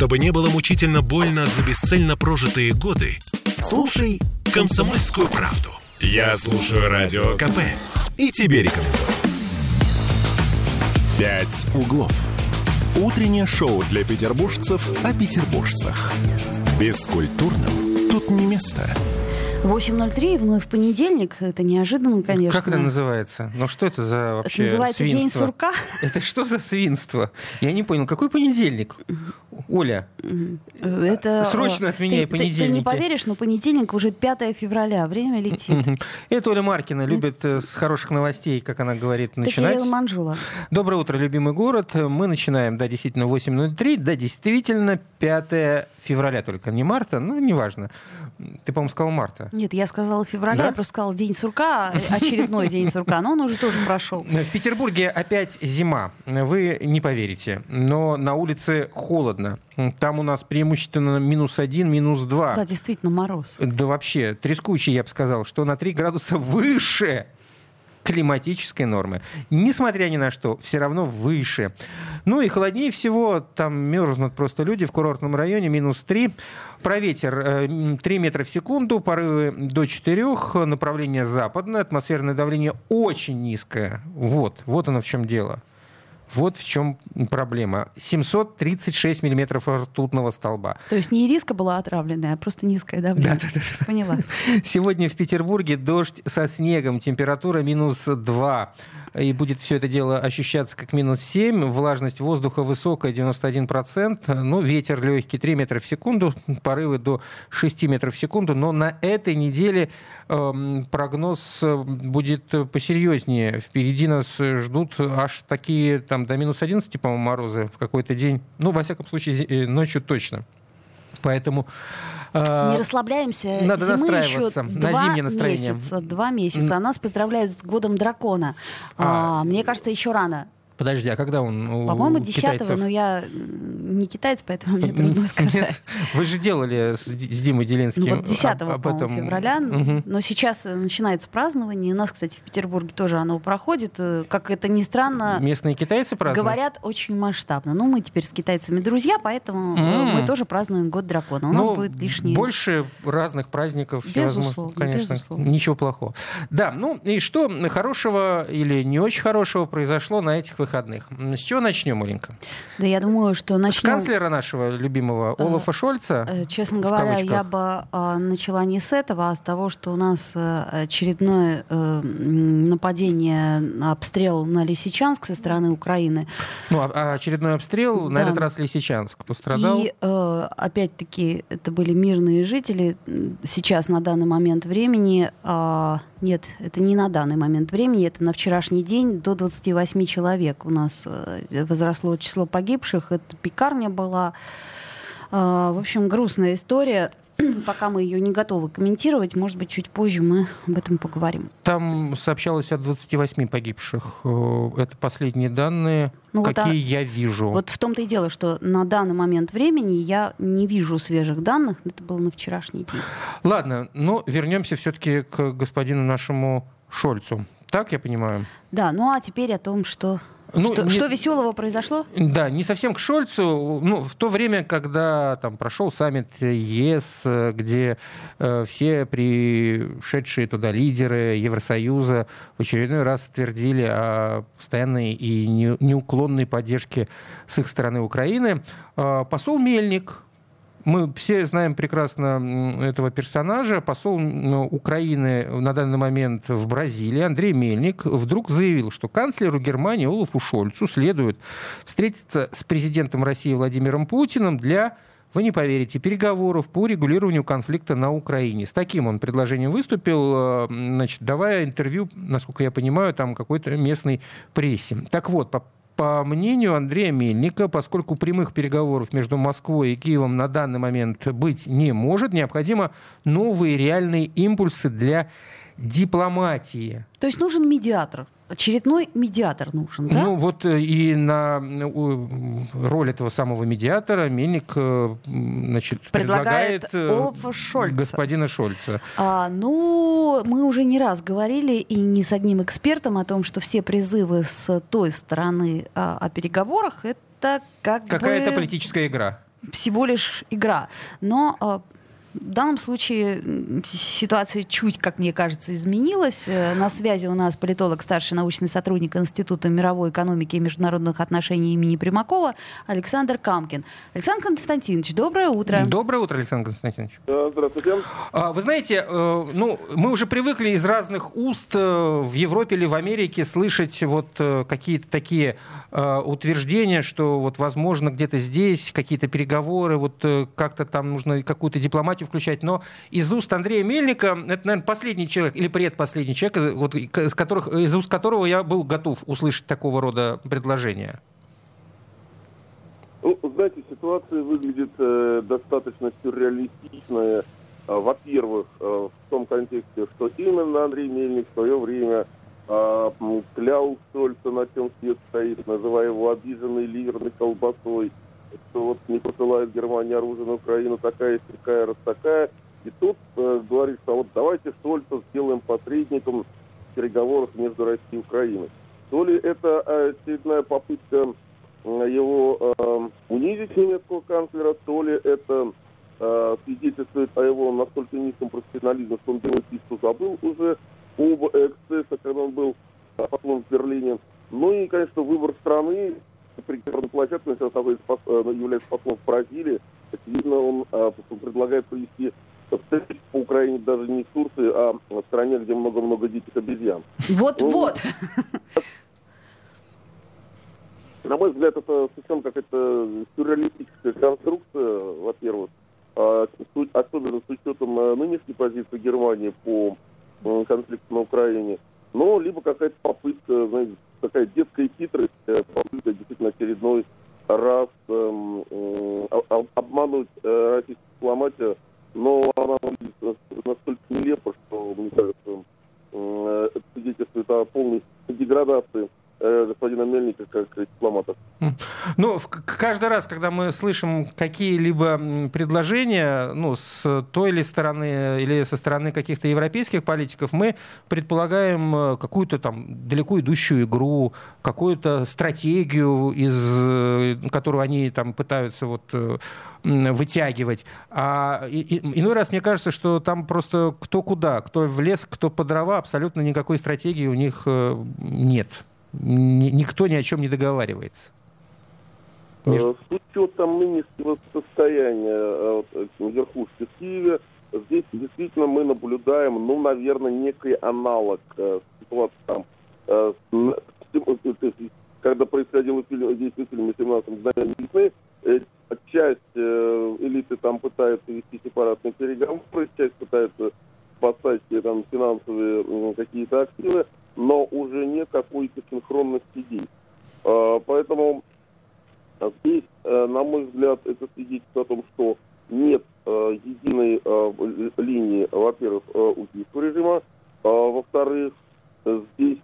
Чтобы не было мучительно больно за бесцельно прожитые годы, слушай «Комсомольскую правду». Я слушаю Радио КП и тебе рекомендую. «Пять углов». Утреннее шоу для петербуржцев о петербуржцах. Бескультурным тут не место. 8.03, вновь понедельник. Это неожиданно, конечно. Как это называется? Ну что это за вообще Это называется свинство? День сурка. Это что за свинство? Я не понял, какой понедельник? Оля, Это, Срочно э, отменяй ты- ты- Ты, не понедельники. поверишь, но понедельник уже 5 февраля. Время летит. это Оля Маркина любит э, с хороших новостей, как она говорит, начинать. Кирилл Манжула. Доброе утро, любимый город. Мы начинаем, да, действительно, 8.03, да, действительно, 5 февраля только, не марта, ну, неважно. Ты, по-моему, сказал марта. Нет, я сказала февраля, Да? я просто сказала День сурка, э, очередной День сурка, но он уже тоже прошел. В Петербурге опять зима. Вы не поверите, но на улице холодно. Там у нас преимущественно минус один, минус два. Да, действительно, мороз. Да вообще, трескучий, я бы сказал, что на 3 градуса выше климатической нормы. Несмотря ни на что, все равно выше. Ну и холоднее всего, там мерзнут просто люди в курортном районе, минус 3. Про ветер э, м, 3 метра в секунду, порывы до 4, направление западное, атмосферное давление очень низкое. Вот, вот оно в чем дело. Вот в чем проблема. 736 миллиметров ртутного столба. То есть не ириска была отравленная, а просто низкое давление. Поняла. Сегодня в Петербурге дождь со снегом, температура минус 2. И будет все это дело ощущаться как минус 7. Влажность воздуха высокая, 91%. Ну, ветер легкий, 3 метра в секунду. Порывы до 6 метров в секунду. Но на этой неделе эм, прогноз э, будет посерьезнее. Впереди нас ждут аж такие там до минус 11, по-моему, морозы в какой-то день. Ну, во всяком случае, э, ночью точно. Поэтому... э, Не расслабляемся. надо Зимы настраиваться еще на зимнее настроение. Месяца, два месяца. А нас поздравляют с годом дракона. А. А, мне кажется, еще рано. Подожди, а когда он у По-моему, китайцев? 10 но я не китаец, поэтому мне трудно сказать. Нет, вы же делали с, Ди- с Димой Делинским Ну, вот 10 об- этом. февраля. Но сейчас э, начинается празднование. У нас, кстати, в Петербурге тоже оно проходит. Э, Как это ни странно, Местные китайцы празднуют? говорят очень масштабно. Ну, мы теперь с китайцами друзья, поэтому э, мы тоже празднуем год дракона. У нас Ну, будет лишнее. Больше разных праздников. Безусловно, Конечно, безусловно. ничего плохого. Да, ну и что хорошего или не очень хорошего произошло на этих выходных? М, С чего начнем, Оленька? Да, я думаю, что С начнем... канцлера нашего любимого А, Олафа Шольца? Э, Честно говоря, я бы а, начала не с этого, а с того, что у нас э, очередное э, нападение, обстрел на Лисичанск со стороны Украины. Ну, а- а очередной обстрел, на Да. этот раз Лисичанск пострадал. И э, опять-таки это были мирные жители. Сейчас на данный момент времени нет, это не на данный момент времени, это на вчерашний день до 28 человек у нас э, возросло число погибших. Это пекарня была. А, в общем, грустная история. Пока мы ее не готовы комментировать, может быть, чуть позже мы об этом поговорим. Там сообщалось о 28 погибших. Э, Это последние данные, Ну, вот, какие а- я вижу. Вот в том-то и дело, что на данный момент времени я не вижу свежих данных. Это было на вчерашний день. Ладно, но вернемся все-таки к господину нашему Шольцу. Так я понимаю? Да, ну а теперь о том, что, Ну, что, не- что веселого произошло. Да, не совсем к Шольцу. Ну, в то время, когда там прошел саммит ЕС, где э, все пришедшие туда лидеры Евросоюза в очередной раз твердили о постоянной и не- неуклонной поддержке с их стороны Украины, э, посол Мельник, мы все знаем прекрасно этого персонажа. Посол Украины на данный момент в Бразилии Андрей Мельник вдруг заявил, что канцлеру Германии Олафу Шольцу следует встретиться с президентом России Владимиром Путиным для вы не поверите, переговоров по урегулированию конфликта на Украине. С таким он предложением выступил, э, значит, давая интервью, насколько я понимаю, там какой-то местной прессе. Так вот, по по мнению Андрея Мельника, поскольку прямых переговоров между Москвой и Киевом на данный момент быть не может, необходимо новые реальные импульсы для дипломатии. То есть нужен медиатор. Очередной медиатор нужен, да? Ну вот э, и на роль этого самого медиатора Мельник э, значит, Предлагает предлагает э, Шольца. господина Шольца. А, ну, мы уже не раз говорили и не с одним экспертом о том, что все призывы с той стороны а, о переговорах это как Какая-то бы... политическая игра. всего лишь игра. Но а, в данном случае ситуация чуть, как мне кажется, изменилась. Э, на связи у нас политолог, старший научный сотрудник Института мировой экономики и международных отношений имени Примакова Александр Камкин. Александр Константинович, доброе утро. Доброе утро, Александр Константинович. Да, здравствуйте. А, вы знаете, э, ну, мы уже привыкли из разных уст э, в Европе или в Америке слышать вот какие-то такие утверждения, что вот возможно где-то здесь какие-то переговоры, вот как-то там нужно какую-то дипломатию дипломатию включать, но из уст Андрея Мельника, это, наверное, последний человек или предпоследний человек, вот, из, которых, из уст которого я был готов услышать такого рода предложения. Ну, знаете, ситуация выглядит э, достаточно сюрреалистичная. Э, во-первых, э, в том контексте, что именно Андрей Мельник в свое время э, клял Шольца, на чем свет стоит, называя его обиженной ливерной колбасой что вот не посылает Германия оружие на Украину, такая, такая, раз такая. И тут э, говорит, что вот давайте Шольца сделаем посредником в переговорах между Россией и Украиной. То ли это э, очередная попытка э, его э, унизить немецкого канцлера, то ли это э, свидетельствует о его настолько низком профессионализме, что он делает вид, что забыл уже об эксцессах, когда он был э, послом в Берлине. Ну и, конечно, выбор страны, прекрасной площадкой, он находится, э, является послом в Бразилии. Очевидно, он а, предлагает провести встречу по Украине даже не в Турции, а в стране, где много-много диких обезьян. Вот-вот. Ну, на мой взгляд, это совсем какая-то сюрреалистическая конструкция, во-первых, а, особенно с учетом э, нынешней позиции Германии по конфликту на Украине. Но либо какая-то попытка, знаете, такая детская хитрость, э, попытка действительно очередной раз эм, э, обмануть э, российскую дипломатию, но она настолько нелепо, что, мне кажется, э, это свидетельствует о полной деградации господина Мельника как дипломата. Ну, каждый раз, когда мы слышим какие-либо предложения, ну, с той или стороны, или со стороны каких-то европейских политиков, мы предполагаем э, какую-то там далеко идущую игру, какую-то стратегию, из, э, которую они там пытаются вот вытягивать. А иной раз мне кажется, что там просто кто куда, кто в лес, кто по дрова, абсолютно никакой стратегии у них нет никто ни о чем не договаривается. Э, с учетом нынешнего состояния э, верхушки в Киеве, здесь действительно мы наблюдаем, ну, наверное, некий аналог э, ситуации там, э, когда происходило действие фильма «17 мгновений весны», э, часть э, элиты там пытается вести сепаратные переговоры, часть пытается спасать там финансовые какие-то активы, но уже нет какой-то синхронности действий. А, поэтому здесь, э, на мой взгляд, это свидетельствует о том, что нет э, единой э, линии, во-первых, у киевского режима, а, во-вторых, здесь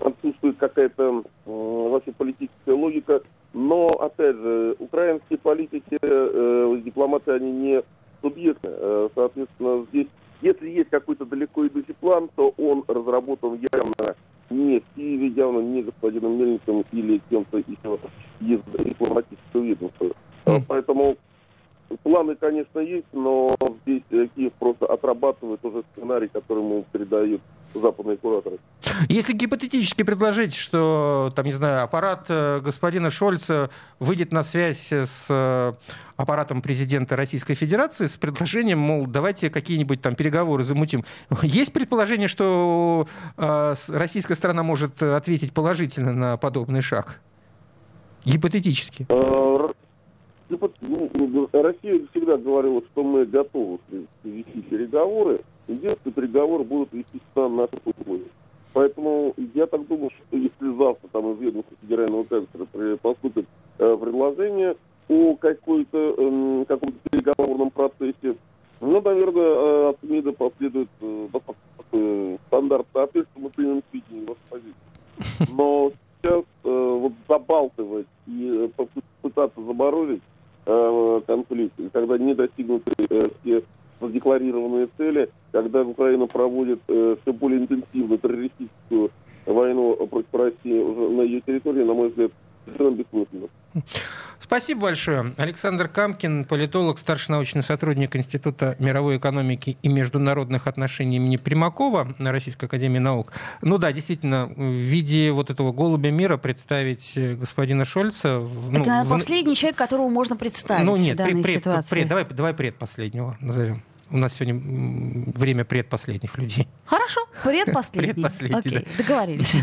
отсутствует какая-то вообще политическая логика, но, опять же, украинские политики, дипломаты, они не субъекты. Соответственно, здесь если есть какой-то далеко идущий план, то он разработан явно не в Киеве, явно не господином Мельником или кем-то еще из дипломатического ведомства. Mm. Поэтому планы, конечно, есть, но здесь Киев просто отрабатывает уже сценарий, который ему передают западные кураторы. Если гипотетически предложить, что, там, не знаю, аппарат э, господина Шольца выйдет на связь с э, аппаратом президента Российской Федерации с предложением, мол, давайте какие-нибудь там переговоры замутим. Есть предположение, что э, российская сторона может ответить положительно на подобный шаг? Гипотетически. Ну, Россия всегда говорила, что мы готовы вести переговоры. Единственный переговоры будут вести на наших условиях. Поэтому я так думаю, что если завтра там из ведомства федерального канцлера поступит э, предложение о какой-то э, каком-то переговорном процессе, ну, наверное, э, от МИДа последует э, э, стандартный ответ, что мы примем сведения вашу позицию. Но сейчас э, вот забалтывать и э, пытаться заморозить э, конфликт, когда не достигнуты э, все задекларированные цели, когда Украина проводит э, все более интенсивную террористическую войну против России уже на ее территории, на мой взгляд, бессмысленно. Спасибо большое. Александр Камкин, политолог, старший научный сотрудник Института мировой экономики и международных отношений имени Примакова на Российской академии наук. Ну да, действительно, в виде вот этого голубя мира представить э, господина Шольца... Ну, Это в... последний человек, которого можно представить ну, нет, в данной пред, ситуации. Пред, давай, давай предпоследнего назовем. У нас сегодня время предпоследних людей. Хорошо, предпоследний. Предпоследний, Окей, да. договорились.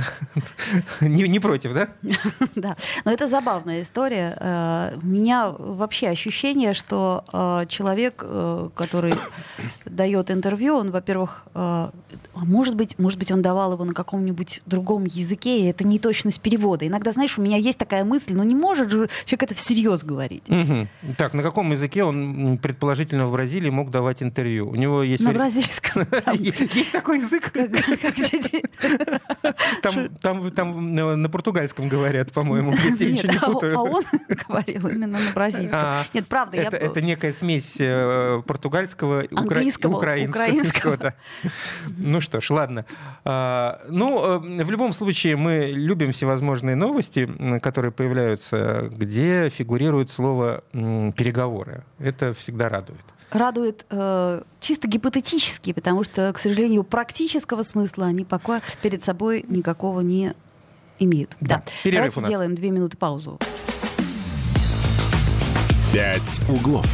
Не, не против, да? Да, но это забавная история. Э, у меня вообще ощущение, что э, человек, э, который дает интервью, он, во-первых, может быть, может быть, он давал его на каком-нибудь другом языке, и это не точность перевода. Иногда, знаешь, у меня есть такая мысль, но не может же человек это всерьез говорить. Угу. Так, на каком языке он, предположительно, в Бразилии мог давать интервью? У него есть... На бразильском. Есть такой язык? Там на португальском говорят, по-моему, если я ничего не а путаю. А он говорил именно на бразильском. А, Нет, правда. Это некая смесь э, португальского и украинского. Ну что ж, ладно. А, ну, э, в любом случае, мы любим всевозможные новости, которые появляются, где фигурирует слово «переговоры». Это всегда радует радует э, чисто гипотетически, потому что, к сожалению, практического смысла они пока перед собой никакого не имеют. Да. да. Давайте сделаем две минуты паузу. «Пять углов».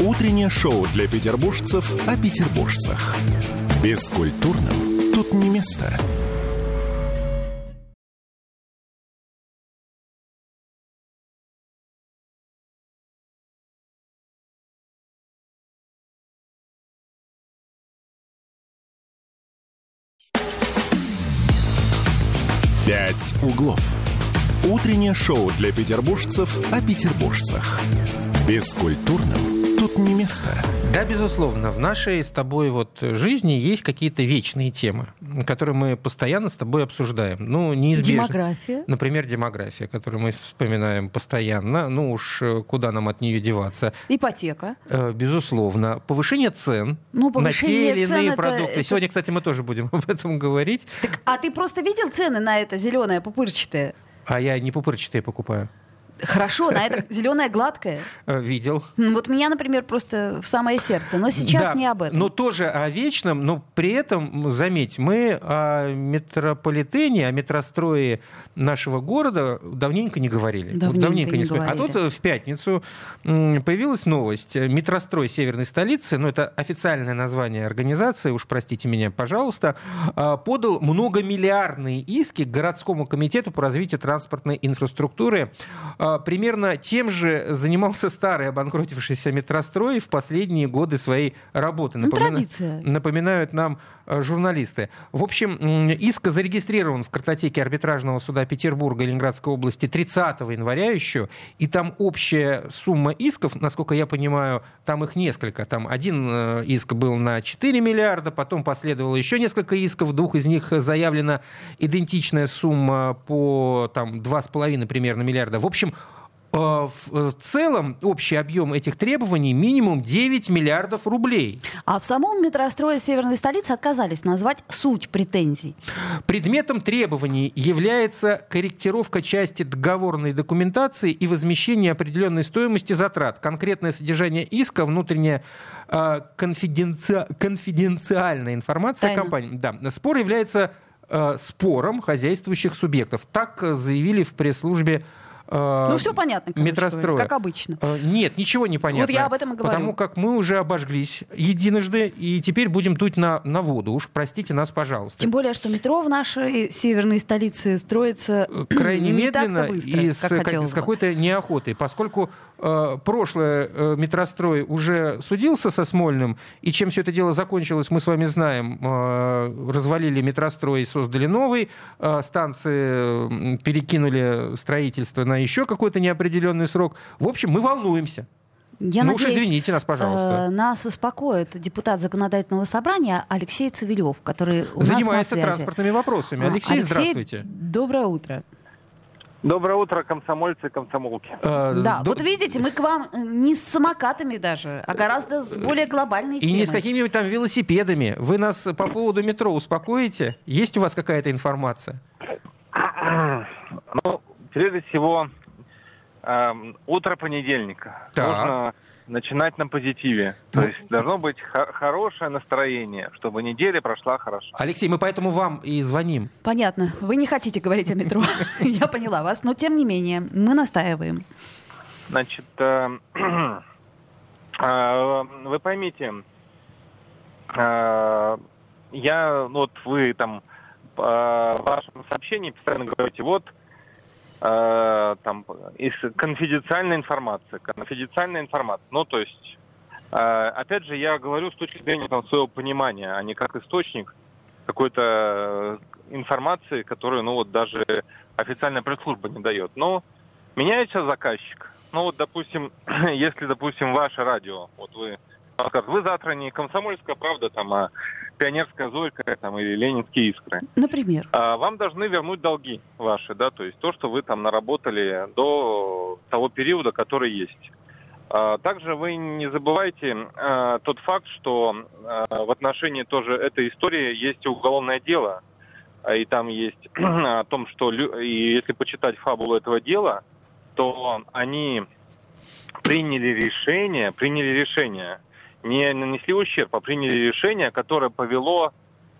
Утреннее шоу для петербуржцев о петербуржцах. Бескультурным тут не место. «Пять углов». Утреннее шоу для петербуржцев о петербуржцах. Бескультурным тут не место. Да, безусловно, в нашей с тобой вот жизни есть какие-то вечные темы, которые мы постоянно с тобой обсуждаем. Ну, неизбежно. Демография. Например, демография, которую мы вспоминаем постоянно. Ну уж э, куда нам от нее деваться? Ипотека. Э, безусловно. Повышение цен ну, повышение на те или иные продукты. Это... Сегодня, кстати, мы тоже будем об этом говорить. Так, а ты просто видел цены на это зеленое пупырчатое? А я не пупырчатые покупаю. Хорошо, на это зеленое гладкое. Э, видел. Вот меня, например, просто в самое сердце. Но сейчас да, не об этом. Но тоже о вечном, но при этом, заметь, мы о метрополитене, о метрострое нашего города давненько не говорили. Давненько, вот давненько не, не говорили. А тут в пятницу появилась новость. Метрострой северной столицы, ну это официальное название организации, уж простите меня, пожалуйста, а, подал многомиллиардные иски к городскому комитету по развитию транспортной инфраструктуры а, примерно тем же занимался старый обанкротившийся метрострой в последние годы своей работы. Ну, Напомина... Традиция. Напоминают нам э, журналисты. В общем, иск зарегистрирован в картотеке арбитражного суда Петербурга и Ленинградской области 30 января еще, и там общая сумма исков, насколько я понимаю, там их несколько. Там один э, иск был на 4 миллиарда, потом последовало еще несколько исков, двух из них заявлена идентичная сумма по там, 2,5 примерно миллиарда. В общем, в целом общий объем этих требований минимум 9 миллиардов рублей. А в самом метрострое северной столицы отказались назвать суть претензий. Предметом требований является корректировка части договорной документации и возмещение определенной стоимости затрат. Конкретное содержание иска, внутренняя э, конфиденци... конфиденциальная информация Тайна. компании. Да. Спор является э, спором хозяйствующих субъектов. Так заявили в пресс-службе Э, ну, все понятно, метростроя. как обычно. Э, нет, ничего не понятно. Вот я об этом и говорю. Потому как мы уже обожглись единожды, и теперь будем дуть на, на воду. Уж простите нас, пожалуйста. Тем более, что метро в нашей северной столице строится э, крайне не медленно быстро, и с, как с какой-то неохотой, поскольку э, прошлое э, метрострой уже судился со Смольным, и чем все это дело закончилось, мы с вами знаем. Э, развалили метрострой, создали новый, э, станции перекинули строительство на еще какой-то неопределенный срок. В общем, мы волнуемся. Я ну надеюсь, уж извините нас, пожалуйста. Э, нас успокоит депутат законодательного собрания Алексей Цивилев, который у занимается нас на транспортными вопросами. Алексей, Алексей, здравствуйте. Доброе утро. Доброе утро, комсомольцы и комсомолки. Э, да, до... вот видите, мы к вам не с самокатами даже, а гораздо с более глобальной И не с какими-нибудь там велосипедами. Вы нас по поводу метро успокоите? Есть у вас какая-то информация? Ну, Прежде всего, э, утро понедельника. Так. Нужно начинать на позитиве. То есть должно быть хо- хорошее настроение, чтобы неделя прошла хорошо. Алексей, мы поэтому вам и звоним. Понятно. Вы не хотите говорить о метро. Я поняла вас. Но тем не менее, мы настаиваем. Значит, э, э, вы поймите, э, я, ну, вот вы там в вашем сообщении постоянно говорите, вот э, там из конфиденциальная информация, конфиденциальная информация. Ну, то есть, э, опять же, я говорю с точки зрения там, своего понимания, а не как источник какой-то э, информации, которую, ну, вот даже официальная пресс-служба не дает. Но меняется заказчик. Ну, вот, допустим, если, допустим, ваше радио, вот вы скажут, вы завтра не комсомольская правда, там, а пионерская зойка, там, или ленинские искры. Например. А вам должны вернуть долги ваши, да, то есть то, что вы там наработали до того периода, который есть. А, Также вы не забывайте а, тот факт, что а, в отношении тоже этой истории есть уголовное дело, а, и там есть о том, что и если почитать фабулу этого дела, то они приняли решение, приняли решение, не нанесли ущерб, а приняли решение, которое повело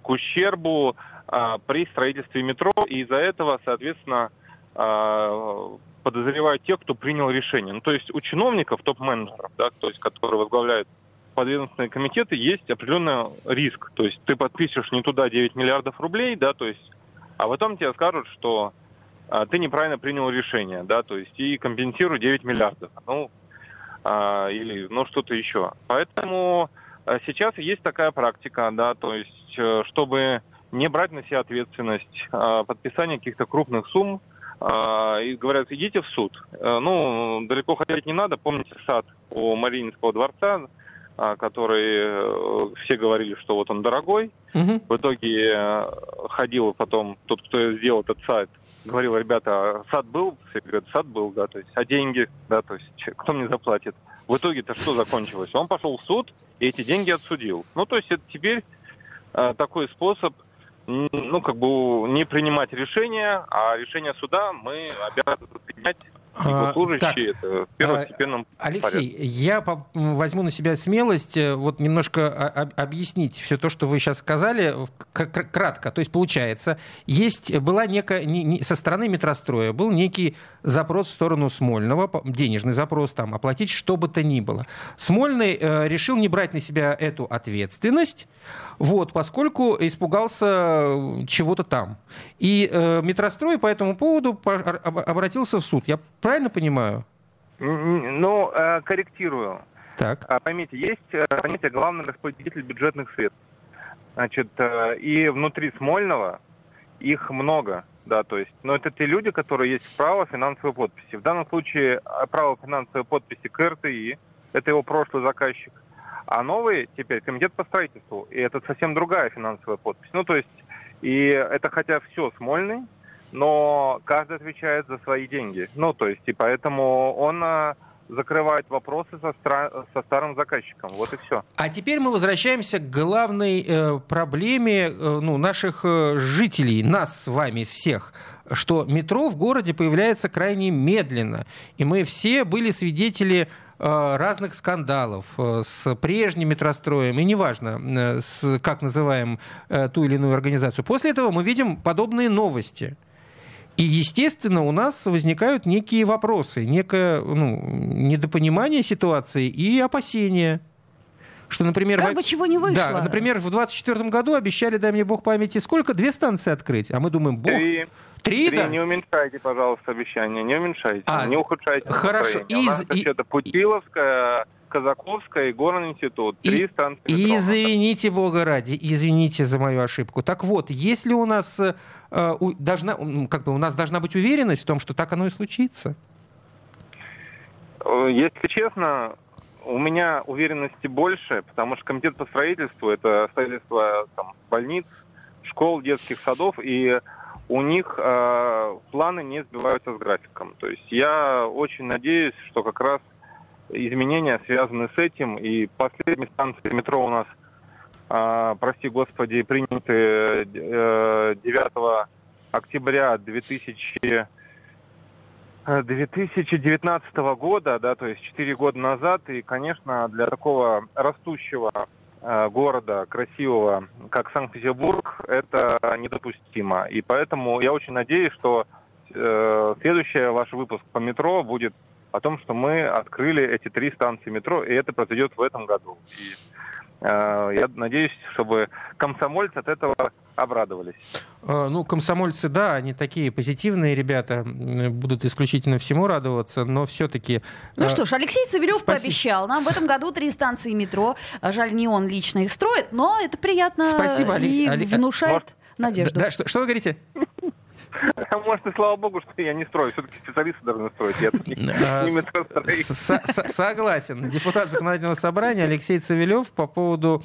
к ущербу а, при строительстве метро, и из-за этого, соответственно, а, подозревают тех, кто принял решение. Ну, то есть у чиновников, топ-менеджеров, да, то есть, которые возглавляют подведомственные комитеты, есть определенный риск. То есть ты подпишешь не туда 9 миллиардов рублей, да, то есть, а потом тебе скажут, что а, ты неправильно принял решение, да, то есть и компенсируй 9 миллиардов. Ну, а, или ну что-то еще. Поэтому а, сейчас есть такая практика, да, то есть э, чтобы не брать на себя ответственность а, подписания каких-то крупных сумм, а, и говорят, идите в суд. Э, Ну, далеко ходить не надо. Помните сад у Мариинского дворца, а, который э, все говорили, что вот он дорогой. Мгм. В итоге э, ходил потом тот, кто сделал этот сайт, говорил, ребята, сад был? Все говорят, сад был, да, то есть, а деньги, да, то есть, кто мне заплатит? В итоге-то что закончилось? Он пошел в суд и эти деньги отсудил. Ну, то есть, это теперь э, такой способ, ну, как бы не принимать решения, а решение суда мы обязаны принять А, служащие, это в первостепенном Алексей, я по- м, возьму на себя смелость э, вот немножко о- об- объяснить все то, что вы сейчас сказали, кратко. То есть получается, есть была некая не- не- со стороны метростроя был некий запрос в сторону Смольного, денежный запрос там оплатить что бы то ни было. Смольный э, решил не брать на себя эту ответственность, вот, поскольку испугался э, чего-то там. И э, метрострой по этому поводу по- об- обратился в суд. Я правильно понимаю? Ну, э, корректирую. Так. А, Поймите, есть э, понятие главный распределитель бюджетных средств. Значит, э, и внутри Смольного их много, да, то есть, но это те люди, которые есть право финансовой подписи. В данном случае право финансовой подписи к РТИ, это его прошлый заказчик, а новый теперь комитет по строительству, и это совсем другая финансовая подпись. Ну, то есть, и это хотя все Смольный, но каждый отвечает за свои деньги. Ну, то есть, и поэтому он э, закрывает вопросы со, стра- со старым заказчиком. Вот и все. А теперь мы возвращаемся к главной э, проблеме э, ну, наших э, жителей, нас с вами всех, что метро в городе появляется крайне медленно. И мы все были свидетели э, разных скандалов э, с прежним метростроем, и неважно, с, как называем ту или иную организацию. После этого мы видим подобные новости. И, естественно, у нас возникают некие вопросы, некое ну, недопонимание ситуации и опасения. Что, например, Как во- бы чего не вышло. Да, например, в 24 году обещали, дай мне бог памяти, сколько? Две станции открыть. А мы думаем, бог. Три, Три, три, да? не уменьшайте, пожалуйста, обещания, не уменьшайте, А, не ухудшайте хорошо. настроение. У нас Из- и- это Путиловская, Казаковская и Горный институт. И- Три станции метро. Извините, Бога ради, извините за мою ошибку. Так вот, если у нас э, должна, м, как бы у нас должна быть уверенность в том, что так оно и случится. Э, Если честно, у меня уверенности больше, потому что комитет по строительству это строительство там, больниц, школ, детских садов, и у них э, планы не сбиваются с графиком. То есть я очень надеюсь, что как раз изменения связаны с этим, и последние станции метро у нас, э, прости господи, приняты э, 9 октября 2000 2019 года, да, то есть 4 года назад, и, конечно, для такого растущего э, города, красивого, как Санкт-Петербург, это недопустимо. И поэтому я очень надеюсь, что э, следующий ваш выпуск по метро будет о том, что мы открыли эти три станции метро, и это произойдет в этом году. И э, я надеюсь, чтобы комсомольцы от этого обрадовались. Э, ну, комсомольцы, да, они такие позитивные ребята, будут исключительно всему радоваться, но все-таки... Ну э, что ж, Алексей Цивилев спасибо. пообещал нам в этом году три станции метро. Жаль, не он лично их строит, но это приятно спасибо, и Алекс... внушает Может... надежду. Да, что, что вы говорите? Может, и слава богу, что я не строю. Все-таки специалисты должны строить. Я не Согласен. Депутат законодательного собрания Алексей Цивилев по поводу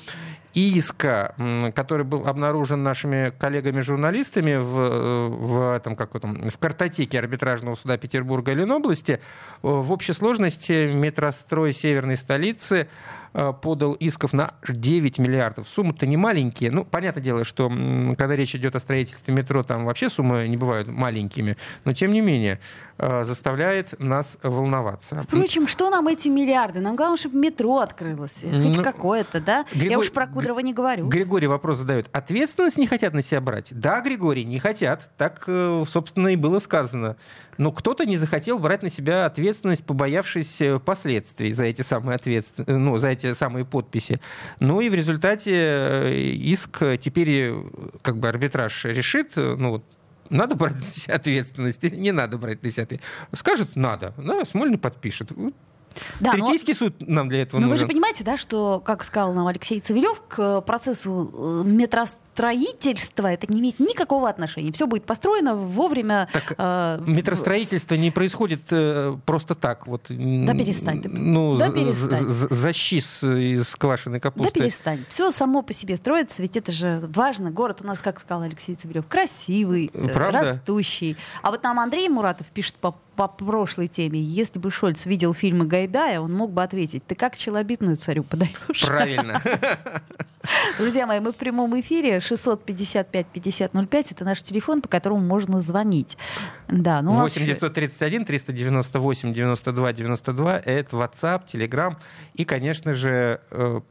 иска, который был обнаружен нашими коллегами-журналистами в, в, этом, как этом, в картотеке арбитражного суда Петербурга и Ленобласти, в общей сложности метрострой северной столицы Э, подал исков на 9 миллиардов. Суммы-то не маленькие. Ну, понятное дело, что когда речь идет о строительстве метро, там вообще суммы не бывают маленькими. Но, тем не менее, э, заставляет нас волноваться. Впрочем, что нам эти миллиарды? Нам главное, чтобы метро открылось. Хоть ну, какое-то, да? Григорий, Я уж про Кудрова не говорю. Григорий вопрос задает. Ответственность не хотят на себя брать? Да, Григорий, не хотят. Так, э, собственно, и было сказано. Но кто-то не захотел брать на себя ответственность, побоявшись последствий за эти самые, ответствен... ну, за эти самые подписи. Ну и в результате э, иск теперь как бы арбитраж решит, ну, надо брать на себя ответственность или не надо брать на себя ответственность. Скажет, надо. Да, Смольный подпишет. Да, Третейский но... суд нам для этого но нужен. вы же понимаете, да, что, как сказал нам Алексей Цивилев, к процессу э, метростроительства это не имеет никакого отношения. Все будет построено вовремя. Так, э, метростроительство не происходит э, просто так. Вот, да перестань. Ну, да перестань. Защи из квашеной капусты. Да перестань. Все само по себе строится, ведь это же важно. Город у нас, как сказал Алексей Цивилев, красивый, э, Правда? растущий. А вот нам Андрей Муратов пишет по по прошлой теме. Если бы Шольц видел фильмы Гайдая, он мог бы ответить, ты как челобитную царю подаешь? Правильно. Друзья мои, мы в прямом эфире. 655-5005. Это наш телефон, по которому можно звонить. Да, ну 8 931 398 92 92. Это WhatsApp, Telegram и, конечно же, э,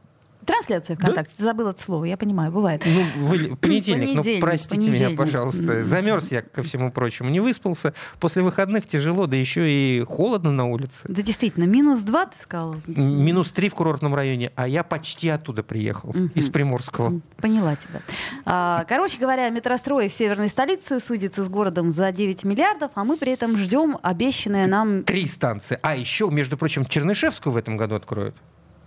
Трансляция ВКонтакте. Да? Забыл это слово, я понимаю, бывает. Ну, вы, понедельник, ну простите понедельник. меня, пожалуйста. Замерз я, ко всему прочему, не выспался. После выходных тяжело, да еще и холодно на улице. Да действительно, минус два, ты сказал? Минус три в курортном районе, а я почти оттуда приехал, угу. из Приморского. Поняла тебя. А, короче говоря, метрострой северной столицы судится с городом за 9 миллиардов, а мы при этом ждем обещанное нам... Три станции. А еще, между прочим, Чернышевскую в этом году откроют.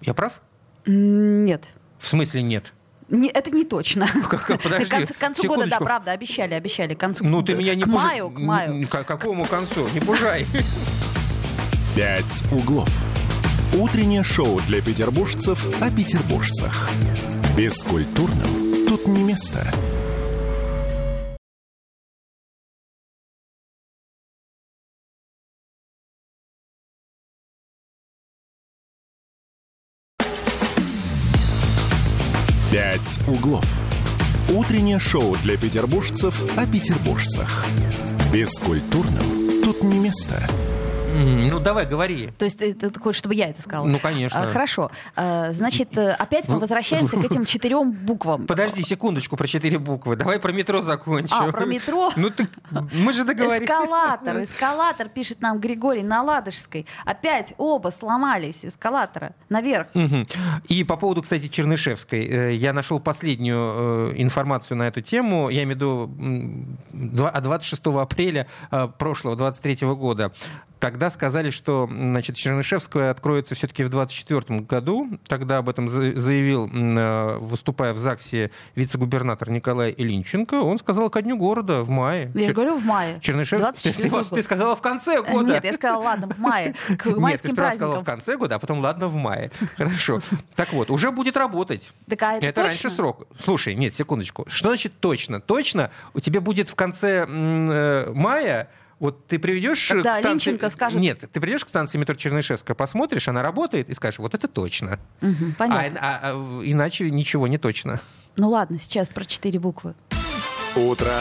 Я прав? Нет. В смысле нет? Не, это не точно. Как, подожди, к концу, к концу года, да, правда, обещали, обещали. К концу ну, ты меня не к пуж... маю, к маю. К какому концу? Не пужай. «Пять углов». Утреннее шоу для петербуржцев о петербуржцах. Бескультурным тут не место. Углов». Утреннее шоу для петербуржцев о петербуржцах. Бескультурным тут не место. Ну, давай, говори. То есть ты, ты хочешь, чтобы я это сказала? Ну, конечно. А, хорошо. А, значит, э, опять мы возвращаемся к этим четырем буквам. Подожди секундочку про четыре буквы. Давай про метро закончим. А, про метро? Ну, ты, мы же договорились. Эскалатор. Эскалатор, пишет нам Григорий, на Ладожской. Опять оба сломались эскалатора наверх. Угу. И по поводу, кстати, Чернышевской. Э, я нашел последнюю э, информацию на эту тему. Я имею в виду 26 апреля прошлого, 23 года. Тогда сказали, что значит, Чернышевская откроется все-таки в 2024 году. Тогда об этом заявил, э, выступая в ЗАГСе, вице-губернатор Николай Ильинченко. Он сказал ко дню города в мае. Я Чер... говорю в мае. Чернышевская. Ты, ты, ты сказала в конце года. Нет, я сказала, ладно, в мае. К майским Нет, ты праздникам. сказала в конце года, а потом, ладно, в мае. Хорошо. Так вот, уже будет работать. Так, а это это раньше срок. Слушай, нет, секундочку. Что значит точно? Точно у тебя будет в конце э, мая вот ты приведешь Когда к станции... Линченко скажет... Нет, ты придешь к станции метро Чернышевская, посмотришь, она работает, и скажешь, вот это точно. Угу, понятно. А, а, а, иначе ничего не точно. Ну ладно, сейчас про четыре буквы. Утро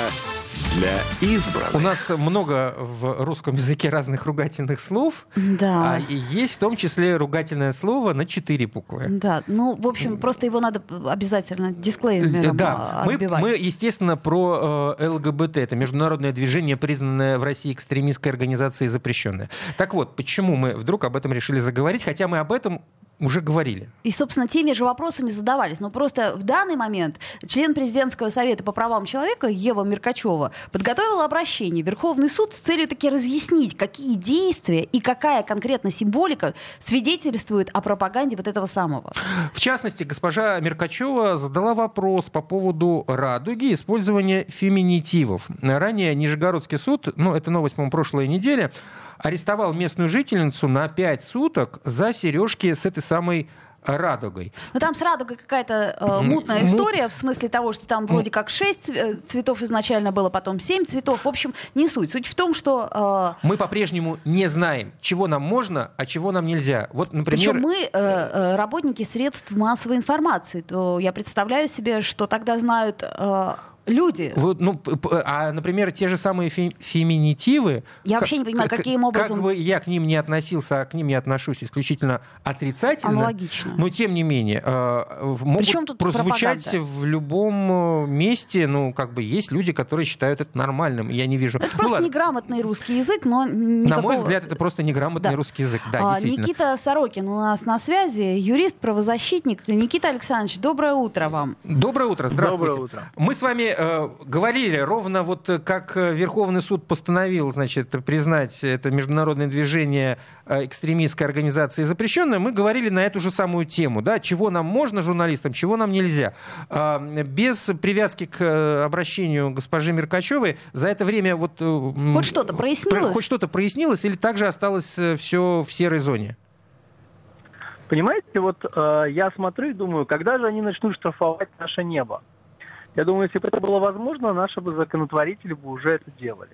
для избранных. У нас много в русском языке разных ругательных слов. Да. А и есть в том числе ругательное слово на четыре буквы. Да, ну, в общем, просто его надо обязательно дисклеймером Да, а, мы, мы, естественно, про э, ЛГБТ. Это международное движение, признанное в России экстремистской организацией и запрещенное. Так вот, почему мы вдруг об этом решили заговорить, хотя мы об этом уже говорили. И, собственно, теми же вопросами задавались. Но просто в данный момент член президентского совета по правам человека Ева Меркачева подготовила обращение в Верховный суд с целью таки разъяснить, какие действия и какая конкретно символика свидетельствует о пропаганде вот этого самого. В частности, госпожа Меркачева задала вопрос по поводу радуги и использования феминитивов. Ранее Нижегородский суд, ну, это новость, по-моему, прошлой недели, арестовал местную жительницу на 5 суток за сережки с этой самой радугой. Ну там с радугой какая-то э, мутная Му- история, в смысле того, что там вроде как 6 цветов изначально было, потом 7 цветов. В общем, не суть. Суть в том, что... э, Мы по-прежнему не знаем, чего нам можно, а чего нам нельзя. Вот, например... Причем мы э, э, работники средств массовой информации. То я представляю себе, что тогда знают э, люди. Вот, ну, а, например, те же самые фе- феминитивы... Я как- вообще не понимаю, как- каким образом- Как бы я к ним не относился, а к ним я отношусь исключительно отрицательно. Аналогично. Но, тем не менее, э, могут Причем тут прозвучать пропаганда? в любом э, месте. Ну, как бы есть люди, которые считают это нормальным. Я не вижу... Это Ну, просто ладно. неграмотный русский язык, но На никакого... мой взгляд, это просто неграмотный Да. русский язык. Да, А, действительно. Никита Сорокин у нас на связи, юрист, правозащитник. Никита Александрович, доброе утро вам. Доброе утро, здравствуйте. Доброе утро. Мы с вами э, говорили ровно вот э, как э, Верховный суд постановил, значит, признать это международное движение э, экстремистской организации запрещенное, мы говорили на эту же самую тему, да, чего нам можно журналистам, чего нам нельзя. Э, без привязки к обращению госпожи Меркачевой за это время вот... э, Хоть что-то прояснилось? Хоть что-то прояснилось или также осталось все в серой зоне? Понимаете, вот э, я смотрю и думаю, когда же они начнут штрафовать наше небо? Я думаю, если бы это было возможно, наши бы законотворители бы уже это делали.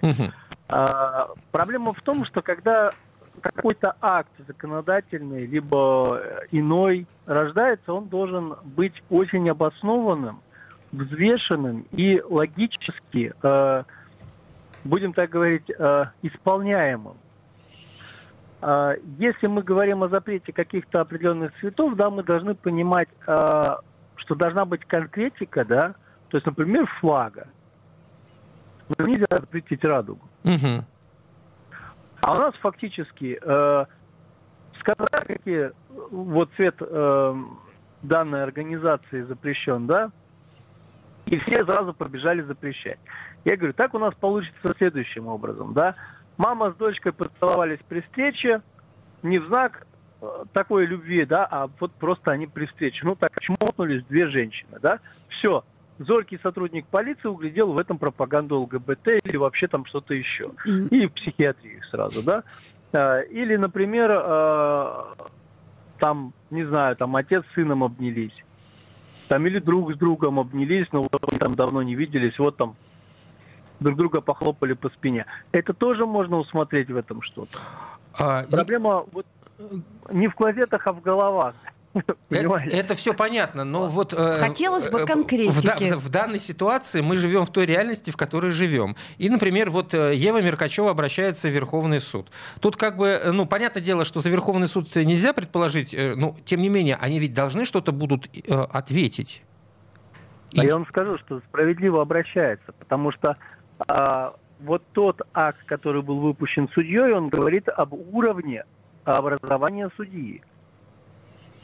А, проблема в том, что когда какой-то акт законодательный, либо э, иной рождается, он должен быть очень обоснованным, взвешенным и логически, э, будем так говорить, э, исполняемым. А, Если мы говорим о запрете каких-то определенных цветов, да, мы должны понимать, э, что должна быть конкретика, да, то есть, например, флага. Ну, Нельзя запретить радугу. Мгм. А у нас фактически э, сказали, какие вот цвет э, данной организации запрещен, да, и все сразу побежали запрещать. Я говорю, так у нас получится следующим образом, да. Мама с дочкой поцеловались при встрече, не в знак э, такой любви, да, а вот просто они при встрече. Ну так, чмокнулись две женщины, да. Все. Зоркий сотрудник полиции углядел в этом пропаганду ЛГБТ или вообще там что-то еще и в психиатрию сразу, да. Э, Или, например, э, там, не знаю, там отец с сыном обнялись, там или друг с другом обнялись, но вот они там давно не виделись, вот там друг друга похлопали по спине. Это тоже можно усмотреть в этом что-то. А, Ник- Проблема вот не в клозетах, а в головах. Э- Понимаете? Это, все понятно, но вот... э, Хотелось бы э, конкретики. В, да- в данной ситуации мы живем в той реальности, в которой живем. И, например, вот Ева Меркачева обращается в Верховный суд. Тут как бы, ну, понятное дело, что за Верховный суд нельзя предположить, но, тем не менее, они ведь должны что-то будут ответить. И- А я вам скажу, что справедливо обращается, потому что а, вот тот акт, который был выпущен судьей, он говорит об уровне образования судьи.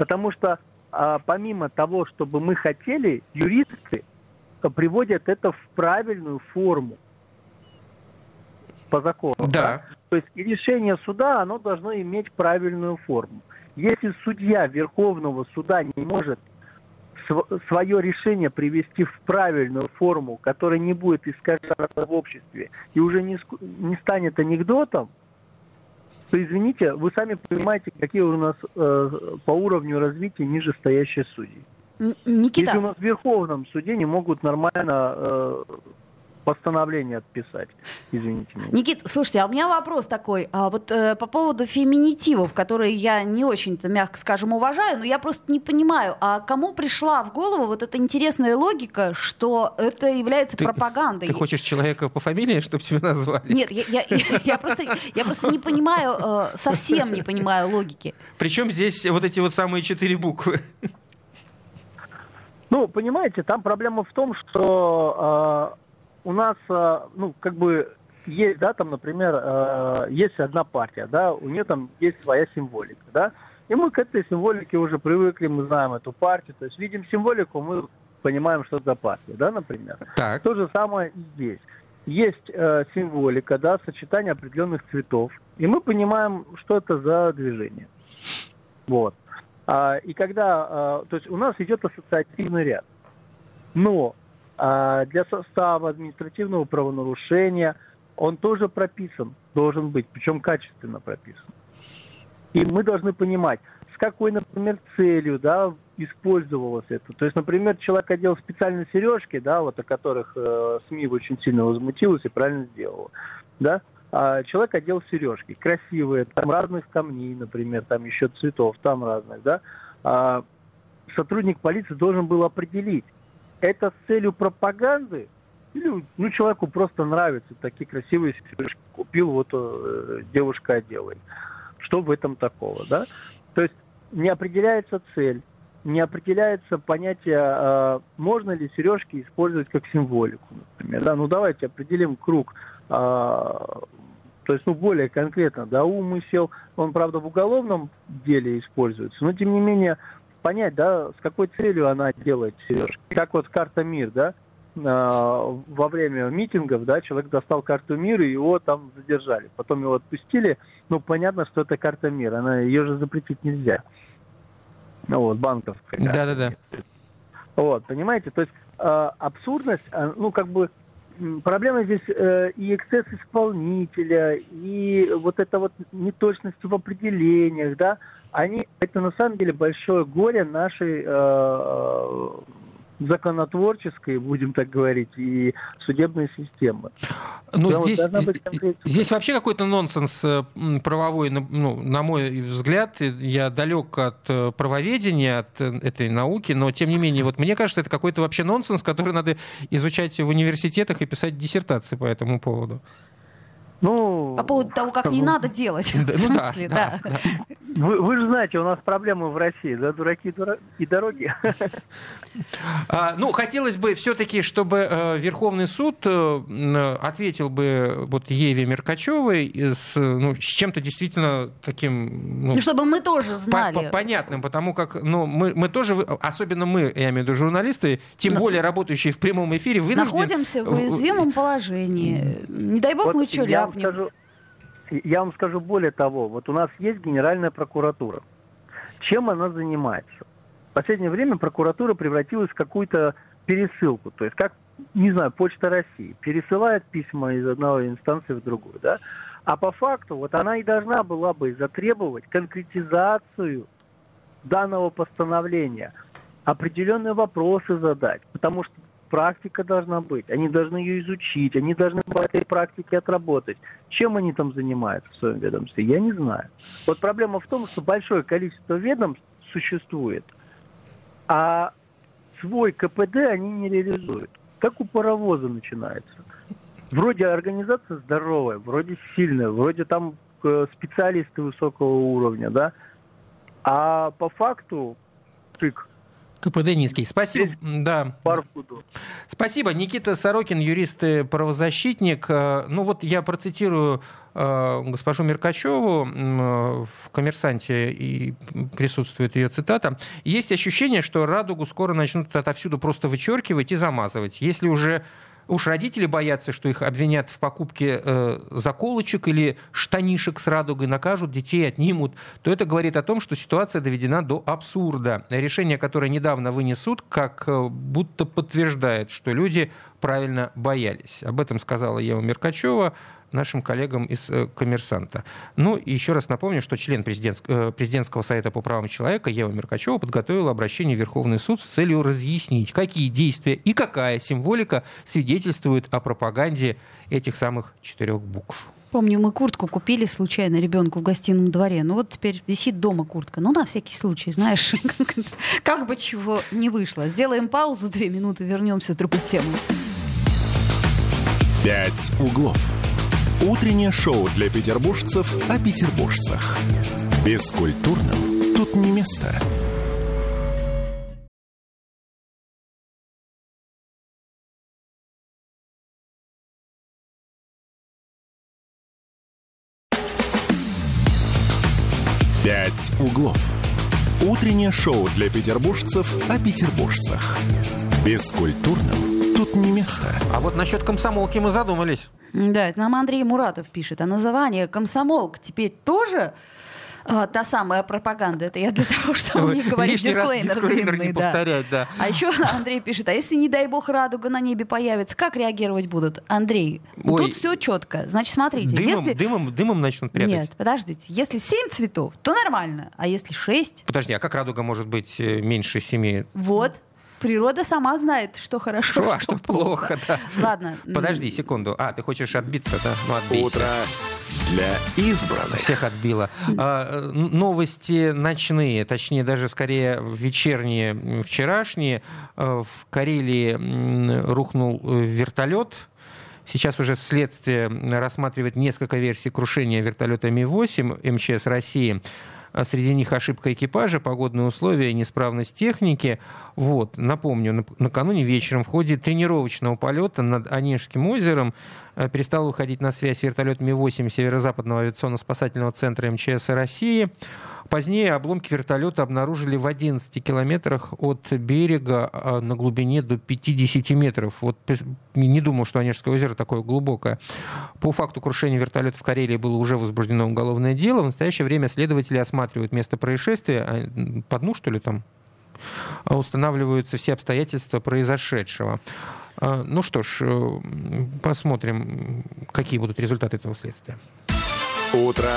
Потому что а, помимо того, чтобы мы хотели, юристы приводят это в правильную форму по закону. Да. То есть и решение суда, оно должно иметь правильную форму. Если судья Верховного суда не может св- свое решение привести в правильную форму, которая не будет искажаться в обществе и уже не, не станет анекдотом, то извините, вы сами понимаете, какие у нас э, по уровню развития нижестоящие судьи. Н- Если у Никита, нас в Верховном суде не могут нормально э, постановление отписать. Извините меня. Никит, слушайте, а у меня вопрос такой. А вот э, по поводу феминитивов, которые я не очень-то, мягко скажем, уважаю, но я просто не понимаю, а кому пришла в голову вот эта интересная логика, что это является Ты- пропагандой? Ты хочешь человека по фамилии, чтобы тебя назвали? Нет, я, я- я просто, я просто не понимаю, э, совсем не понимаю логики. Причем здесь вот эти вот самые четыре буквы. Ну, понимаете, там проблема в том, что э, у нас, э, ну, как бы есть, да, там, например, э, есть одна партия, да, у нее там есть своя символика, да, и мы к этой символике уже привыкли, мы знаем эту партию, то есть видим символику, мы понимаем, что это за партия, да, например. Так. То же самое и здесь. Есть э, символика, да, сочетание определенных цветов, и мы понимаем, что это за движение. Вот. А, и когда, а, то есть у нас идет ассоциативный ряд. Но для состава административного правонарушения он тоже прописан, должен быть, причем качественно прописан. И мы должны понимать, с какой, например, целью, да, использовалось это. То есть, например, человек одел специальные сережки, да, вот о которых э, СМИ очень сильно возмутилась и правильно сделала, да, а человек одел сережки, красивые, там разных камней, например, там еще цветов, там разных, да, а сотрудник полиции должен был определить, это с целью пропаганды или ну, человеку просто нравятся такие красивые сережки, купил, вот э, девушка одела. Что в этом такого, да? То есть не определяется цель, не определяется понятие, э, можно ли сережки использовать как символику, например. Да? Ну давайте определим круг, э, то есть ну более конкретно, да, умысел, он, правда, в уголовном деле используется, но тем не менее понять, да, с какой целью она делает сережки. Как вот карта МИР, да, э, во время митингов, да, человек достал карту мира, и его там задержали. Потом его отпустили. Ну, понятно, что это карта мира. Она, ее же запретить нельзя. Ну, вот, банковская. карта. Да-да-да. Вот, понимаете? То есть э, абсурдность, э, ну, как бы проблема здесь э, и эксцесс исполнителя, и вот эта вот неточность в определениях, да, они, это на самом деле большое горе нашей э, законотворческой, будем так говорить, и судебной системы. Ну, Да, вот здесь, быть здесь вообще какой-то нонсенс э, правовой, на- ну, на мой взгляд. Я далек от э, правоведения, от э, этой науки, но, тем не менее, вот мне кажется, это какой-то вообще нонсенс, который надо изучать в университетах и писать диссертации по этому поводу. Ну, По поводу того, как не ну, надо делать. Да, В ну да, смысле, да, да. Вы, вы же знаете, у нас проблемы в России, да, дураки и дура- и дороги. А, ну, хотелось бы все-таки, чтобы э, Верховный суд э, ответил бы вот Еве Меркачевой с, ну, с чем-то действительно таким... ну, Ну, чтобы мы тоже знали. по- Понятным, потому как ну, мы, мы тоже, особенно мы, я имею в виду журналисты, тем Но- более работающие в прямом эфире, вынуждены... Находимся в уязвимом положении. Не дай бог Вот мы что я вам скажу- я вам скажу более того, вот у нас есть Генеральная прокуратура. Чем она занимается? В последнее время прокуратура превратилась в какую-то пересылку, то есть как, не знаю, Почта России пересылает письма из одной инстанции в другую, да? А по факту вот она и должна была бы затребовать конкретизацию данного постановления, определенные вопросы задать, потому что практика должна быть, они должны ее изучить, они должны по этой практике отработать. Чем они там занимаются в своем ведомстве, я не знаю. Вот проблема в том, что большое количество ведомств существует, а свой КПД они не реализуют. Как у паровоза начинается. Вроде организация здоровая, вроде сильная, вроде там э, специалисты высокого уровня, да, а по факту тык, КПД низкий. Спасибо. Да. парфуду. Спасибо. Никита Сорокин, юрист и правозащитник. Э, Ну вот я процитирую э, госпожу Меркачеву э, в «Коммерсанте» и присутствует ее цитата. «Есть ощущение, что радугу скоро начнут отовсюду просто вычеркивать и замазывать. Если уже Уж родители боятся, что их обвинят в покупке э, заколочек или штанишек с радугой, накажут, детей отнимут, то это говорит о том, что ситуация доведена до абсурда. Решение, которое недавно вынес суд, как э, будто подтверждает, что люди правильно боялись. Об этом сказала Ева Меркачева нашим коллегам из э, «Коммерсанта». Ну, и еще раз напомню, что член э, президентского совета по правам человека Ева Меркачева подготовила обращение в Верховный суд с целью разъяснить, какие действия и какая символика свидетельствует о пропаганде этих самых четырех букв. Помню, мы куртку купили случайно ребенку в гостином дворе. Ну вот теперь висит дома куртка. Ну, на всякий случай, знаешь, как бы чего не вышло. Сделаем паузу, две минуты, вернемся с другой темой. «Пять углов». Утреннее шоу для петербуржцев о петербуржцах. Бескультурным тут не место. «Пять углов». Утреннее шоу для петербуржцев о петербуржцах. Бескультурным тут не место. А вот насчет комсомолки мы задумались. Да, это нам Андрей Муратов пишет. А название «Комсомолка» теперь тоже а, та самая пропаганда. Это я для того, чтобы не говорить дисклеймер дисклеймер длинный. не да. повторять, да. А еще Андрей пишет, а если, не дай бог, радуга на небе появится, как реагировать будут? Андрей, Ой. тут все четко. Значит, смотрите, Дымом, если... дымом, дымом начнут прятать. Нет, подождите. Если семь цветов, то нормально. А если шесть, Подожди, а как радуга может быть э, меньше семи? вот, природа сама знает, что хорошо, Шо, а что плохо, да. Ладно. Подожди секунду. А, ты хочешь отбиться, да? Ну, отбейся. Утро для избранных. Всех отбило. А, новости ночные, точнее даже скорее вечерние, вчерашние. Э, В Карелии рухнул э, вертолет. Сейчас уже следствие рассматривает несколько версий крушения вертолета Ми-8 МЧС России. А Среди них ошибка экипажа, погодные условия, неисправность техники. Вот, напомню, нап- накануне вечером в ходе тренировочного полета над Онежским озером э, перестал выходить на связь вертолет Ми-8 Северо-Западного авиационно-спасательного центра МЧС России. Позднее обломки вертолета обнаружили в 11 километрах от берега а, на глубине до 50 метров. Вот не думал, что Онежское озеро такое глубокое. По факту крушения вертолета в Карелии было уже возбуждено уголовное дело. В настоящее время следователи осматривают место происшествия. А, По дну, что ли, там? А, Устанавливаются все обстоятельства произошедшего. Ну что ж, э, посмотрим, какие будут результаты этого следствия. Утро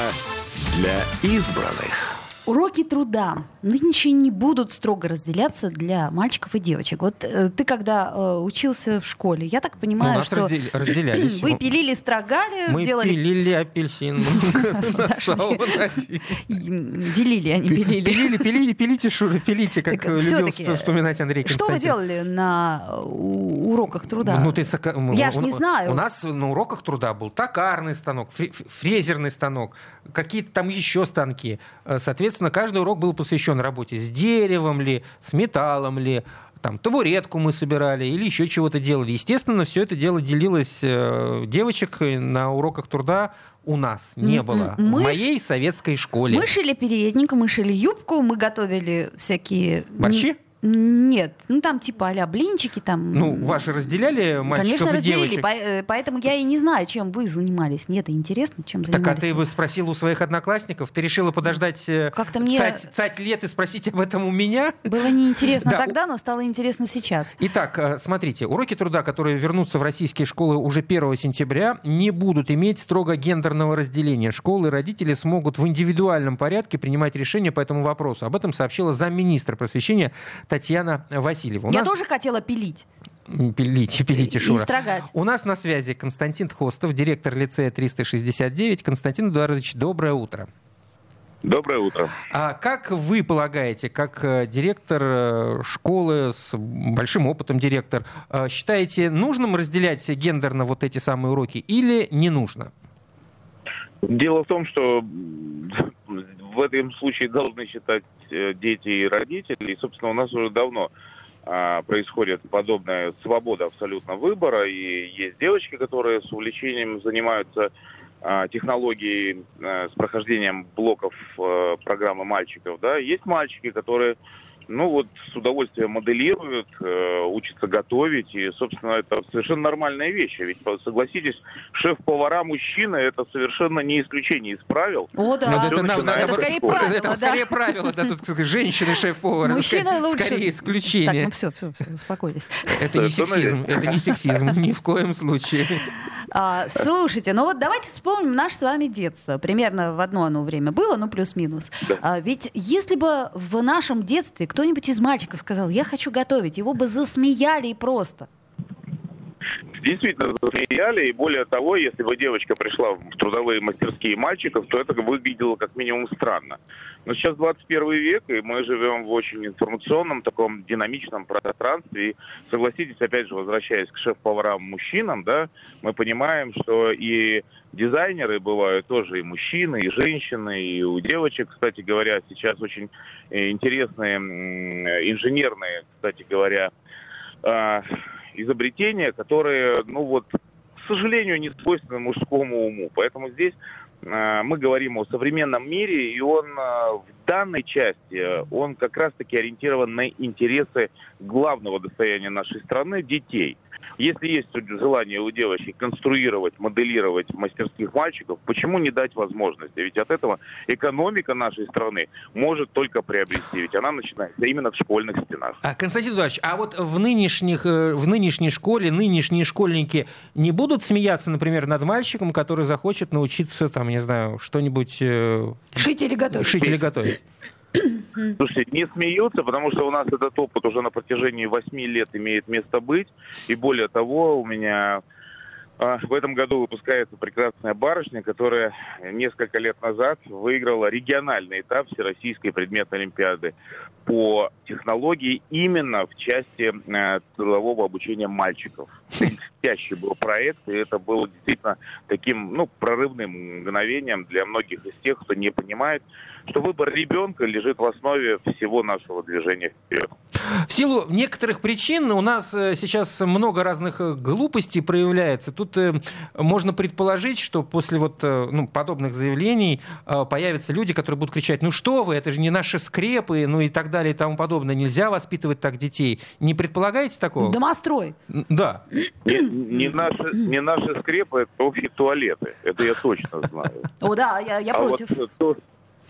для избранных. Уроки труда нынче не будут строго разделяться для мальчиков и девочек. Вот э, ты когда э, учился в школе, я так Ну, понимаю, нас что раздел- разделялись. вы пилили, строгали, Мы делали, пилили апельсин. Делили, а не пилили. Пилили, пилили, пилите, Шура, пилите, как любил вспоминать Андрей Что вы делали на уроках труда? Ну, Я ж у- не знаю. У нас на уроках труда был токарный станок, фрезерный станок, какие-то там еще станки. Э, Соответственно, каждый урок был посвящен работе с деревом ли, с металлом ли, там табуретку мы собирали или еще чего-то делали. Естественно, все это дело делилось э, девочек на уроках труда у нас не М, было. м, мы В моей советской школе. Мы шили передник, мы шили юбку, мы готовили всякие... Борщи? Нет, ну там типа а блинчики там. Ну, ваши разделяли мальчиков Конечно, и разделили, по- э, поэтому я и не знаю, чем вы занимались. Мне это интересно, чем Так а занимались. ты вы. бы спросил у своих одноклассников? Ты решила подождать э, Как-то мне- цать, цать лет и спросить об этом у меня? Было неинтересно Да, тогда, но стало интересно сейчас. Итак, э, смотрите, уроки труда, которые вернутся в российские школы уже 1 сентября, не будут иметь строго гендерного разделения. Школы и родители смогут в индивидуальном порядке принимать решения по этому вопросу. Об этом сообщила замминистра просвещения Татьяна Васильева. У Я нас- тоже хотела пилить. Пилите, пилите, И Шура. строгать. У нас на связи Константин Хостов, директор лицея 369. Константин Эдуардович, доброе утро. Доброе утро. А как вы полагаете, как э, директор э, школы с большим опытом директор, э, считаете нужным разделять гендерно вот эти самые уроки или не нужно? Дело в том, что в этом случае должны считать э, дети и родители. И, собственно, у нас уже давно а, происходит подобная свобода абсолютно выбора. И есть девочки, которые с увлечением занимаются а, технологией а, с прохождением блоков а, программы мальчиков. Да? Есть мальчики, которые ну вот с удовольствием моделируют, э, учатся готовить, и, собственно, это совершенно нормальная вещь. Ведь, согласитесь, шеф-повара мужчина – это совершенно не исключение из правил. О, да. Всё это, на- это скорее школы. правило, это да. скорее правило, да, тут женщины шеф-повар. это Мужчина скорее- лучше. Скорее Так, исключение. ну все, все, все, успокоились. Это не сексизм, это не сексизм, ни в коем случае. А, слушайте, ну вот давайте вспомним наше с вами детство. Примерно в одно оно время было, ну плюс-минус. Да. А, ведь если бы в нашем детстве кто-нибудь из мальчиков сказал, я хочу готовить, его бы засмеяли и просто. Действительно, засмеяли, и более того, если бы девочка пришла в трудовые мастерские мальчиков, то это выглядело как минимум странно. Но сейчас 21 век, и мы живем в очень информационном, таком динамичном пространстве. И согласитесь, опять же, возвращаясь к шеф-поварам мужчинам, да, мы понимаем, что и дизайнеры бывают тоже и мужчины, и женщины, и у девочек, кстати говоря, сейчас очень э, интересные инженерные, кстати говоря, а, изобретения, которые, ну вот, к сожалению, не свойственны мужскому уму. Поэтому здесь э, мы говорим о современном мире, и он э, в данной части, он как раз-таки ориентирован на интересы главного достояния нашей страны – детей. Если есть желание у девочек конструировать, моделировать мастерских мальчиков, почему не дать возможности? Ведь от этого экономика нашей страны может только приобрести, ведь она начинается именно в школьных стенах. А, Константин Эдуардович, а вот в, нынешних, э, в нынешней школе нынешние школьники не будут смеяться, например, над мальчиком, который захочет научиться, там, не знаю, что-нибудь... э, Шить или готовить? Шить или готовить? Слушайте, не смеются, потому что у нас этот опыт уже на протяжении восьми лет имеет место быть. И более того, у меня а, в этом году выпускается прекрасная барышня, которая несколько лет назад выиграла региональный этап Всероссийской предметной олимпиады по технологии именно в части э, трудового обучения мальчиков. Блестящий был проект, и это было действительно таким ну, прорывным мгновением для многих из тех, кто не понимает, что выбор ребенка лежит в основе всего нашего движения вперед. В силу некоторых причин у нас э, сейчас много разных э, глупостей проявляется. Тут э, можно предположить, что после вот ну, подобных заявлений появятся люди, которые будут кричать, ну что вы, это же не наши скрепы, ну и так далее и тому подобное. Нельзя воспитывать так детей. Не предполагаете такого? Домострой. Да. Не, не наши, не наши скрепы, это общие туалеты. Это я точно знаю. О, да, я, я а против. вот то,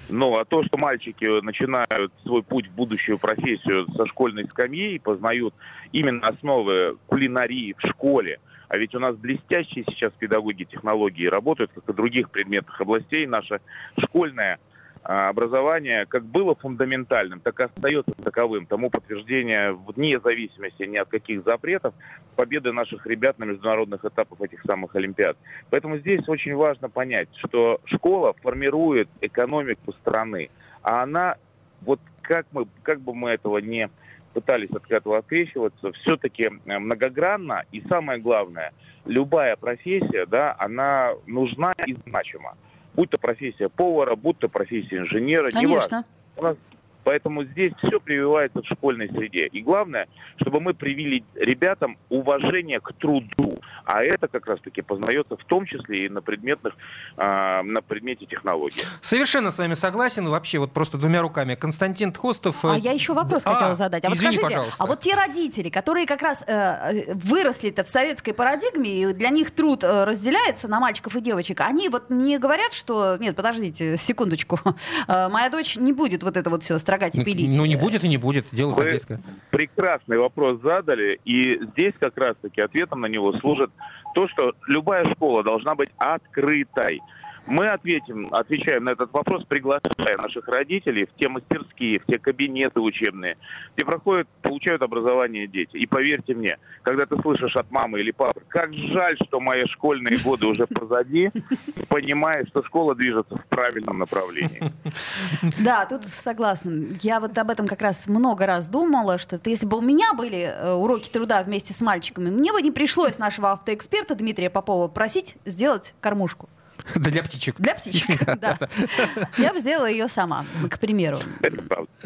ну, а то, что мальчики начинают свой путь в будущую профессию со школьной скамьи и познают именно основы кулинарии в школе, а ведь у нас блестящие сейчас педагоги технологии работают, как и в других предметных областей. Наше школьное а, образование как было фундаментальным, так и остается таковым. Тому подтверждение вне зависимости ни от каких запретов победы наших ребят на международных этапах этих самых Олимпиад. Поэтому здесь очень важно понять, что школа формирует экономику страны, а она, вот как, мы, как бы мы этого не пытались от этого открещиваться, все-таки многогранна. И самое главное, любая профессия, да, она нужна и значима. Будь то профессия повара, будь то профессия инженера, неважно. Конечно. У нас Поэтому здесь все прививается в школьной среде. И главное, чтобы мы привили ребятам уважение к труду. А это как раз-таки познается в том числе и на предметных, а, на предмете технологий. Совершенно с вами согласен. Вообще, вот просто двумя руками. Константин Тхостов... А э, я еще вопрос а, хотела задать. А вот извини, скажите, пожалуйста. а вот те родители, которые как раз э, выросли-то в советской парадигме, и для них труд э, разделяется на мальчиков и девочек, они вот не говорят, что... Нет, подождите, секундочку. Э, моя дочь не будет вот это вот все строгать и пилить. Ну, не будет и не будет. Дело Вы хозяйское. прекрасный вопрос задали, и здесь как раз-таки ответом на него служит то, что любая школа должна быть открытой. Мы ответим, отвечаем на этот вопрос, приглашая наших родителей в те мастерские, в те кабинеты учебные, где проходят, получают образование дети. И поверьте мне, когда ты слышишь от мамы или папы, как жаль, что мои школьные годы уже позади, понимаешь, что школа движется в правильном направлении. Да, тут согласна. Я вот об этом как раз много раз думала, что если бы у меня были э, уроки труда вместе с мальчиками, мне бы не пришлось нашего автоэксперта Дмитрия Попова просить сделать кормушку. Да для птичек. Для птичек, да. Я бы сделала ее сама, к примеру.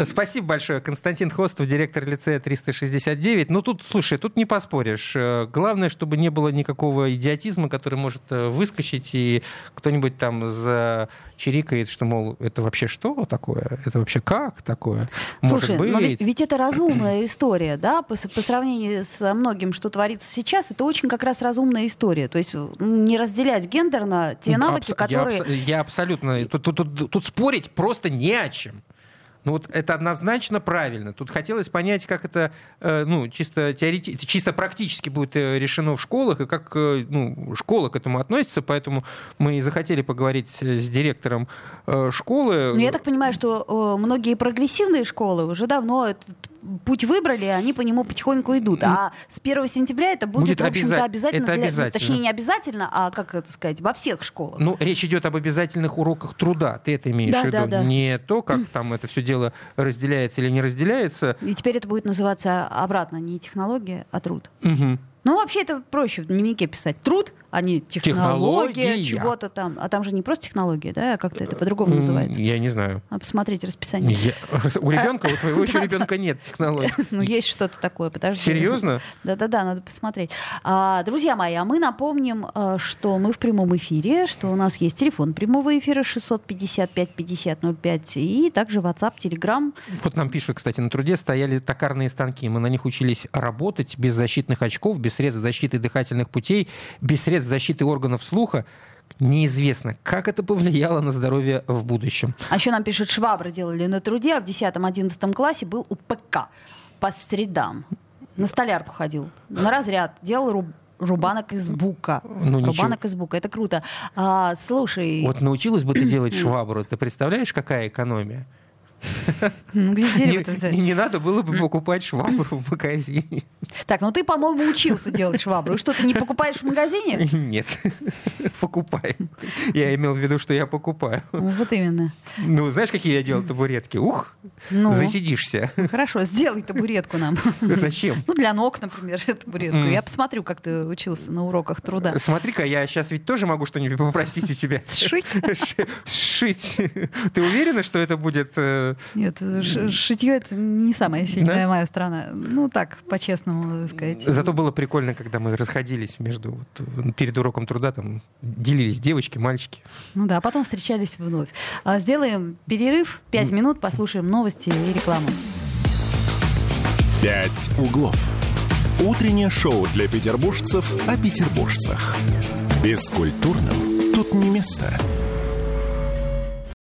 Спасибо большое. Константин Хостов, директор лицея 369. Ну, тут, слушай, тут не поспоришь. Э, Главное, чтобы не было никакого идиотизма, который может э, выскочить, и кто-нибудь там зачирикает, что, мол, это вообще что такое? Это вообще как такое? Слушай, Может но быть? ведь, ведь это разумная история, да, по, сравнению со многим, что творится сейчас, это очень как раз разумная история. То есть не разделять гендерно те навыки, Абс- я которые... абс- Я, абсолютно... Тут, тут- тут- тут спорить просто не о чем. Ну вот это однозначно правильно. Тут хотелось понять, как это э, ну, чисто, теоретически, чисто практически будет э, решено в школах, и как э, ну, школа к этому относится. Поэтому мы и захотели поговорить с директором школы. Ну, я так понимаю, что многие прогрессивные школы уже давно этот путь выбрали, они по нему потихоньку идут. А с 1 сентября это будет, будет в общем-то, обязательно. Это для, обязательно. Точнее, не обязательно, а, как это сказать, во всех школах. Ну, речь идет об обязательных уроках труда. Ты это имеешь да, в виду? Да, да. Не то, как там это все дело разделяется или не разделяется. И теперь это будет называться обратно не технология, а труд. Угу. Ну, вообще это проще в дневнике писать. Труд, а не технология, технология. чего-то там. А там же не просто технология, да, а как-то это по-другому называется. Я не знаю. А посмотреть расписание. Я... У ребенка, у твоего еще ребенка нет технологии. Ну, есть что-то такое, подожди. Серьезно? Да-да-да, надо посмотреть. А, друзья мои, а мы напомним, а, что мы в прямом эфире, что у нас есть телефон прямого эфира 655-5005 и также WhatsApp, Telegram. Вот нам пишут, кстати, на труде стояли токарные станки. Мы на них учились работать без защитных очков, без средств защиты дыхательных путей, без средств защиты органов слуха. Неизвестно, как это повлияло на здоровье в будущем. А еще нам пишут, швабры делали на труде, а в 10-11 классе был УПК по средам. На столярку ходил, на разряд, делал руб рубанок из бука. Ну, рубанок из бука. Это круто. А, слушай. Вот научилась бы ты делать швабру. Ты представляешь, какая экономия? Ну, где дерево взять? Не, не надо было бы покупать швабру в магазине. Так, ну ты, по-моему, учился делать швабру. И что, ты не покупаешь в магазине? Нет, покупаем. Я имел в виду, что я покупаю. Ну, вот именно. Ну, знаешь, какие я делал табуретки? Ух, ну, засидишься. Хорошо, сделай табуретку нам. Зачем? Ну, для ног, например, табуретку. Я посмотрю, как ты учился на уроках труда. Смотри-ка, я сейчас ведь тоже могу что-нибудь попросить у тебя. Сшить? Сшить. Ты уверена, что это будет э, нет, шитье это не самая сильная да? моя страна. Ну так, по-честному сказать. Зато было прикольно, когда мы расходились между вот, перед уроком труда, там делились девочки, мальчики. Ну да, а потом встречались вновь. А, сделаем перерыв, пять минут, послушаем новости и рекламу. «Пять углов». Утреннее шоу для петербуржцев о петербуржцах. Бескультурным тут не место.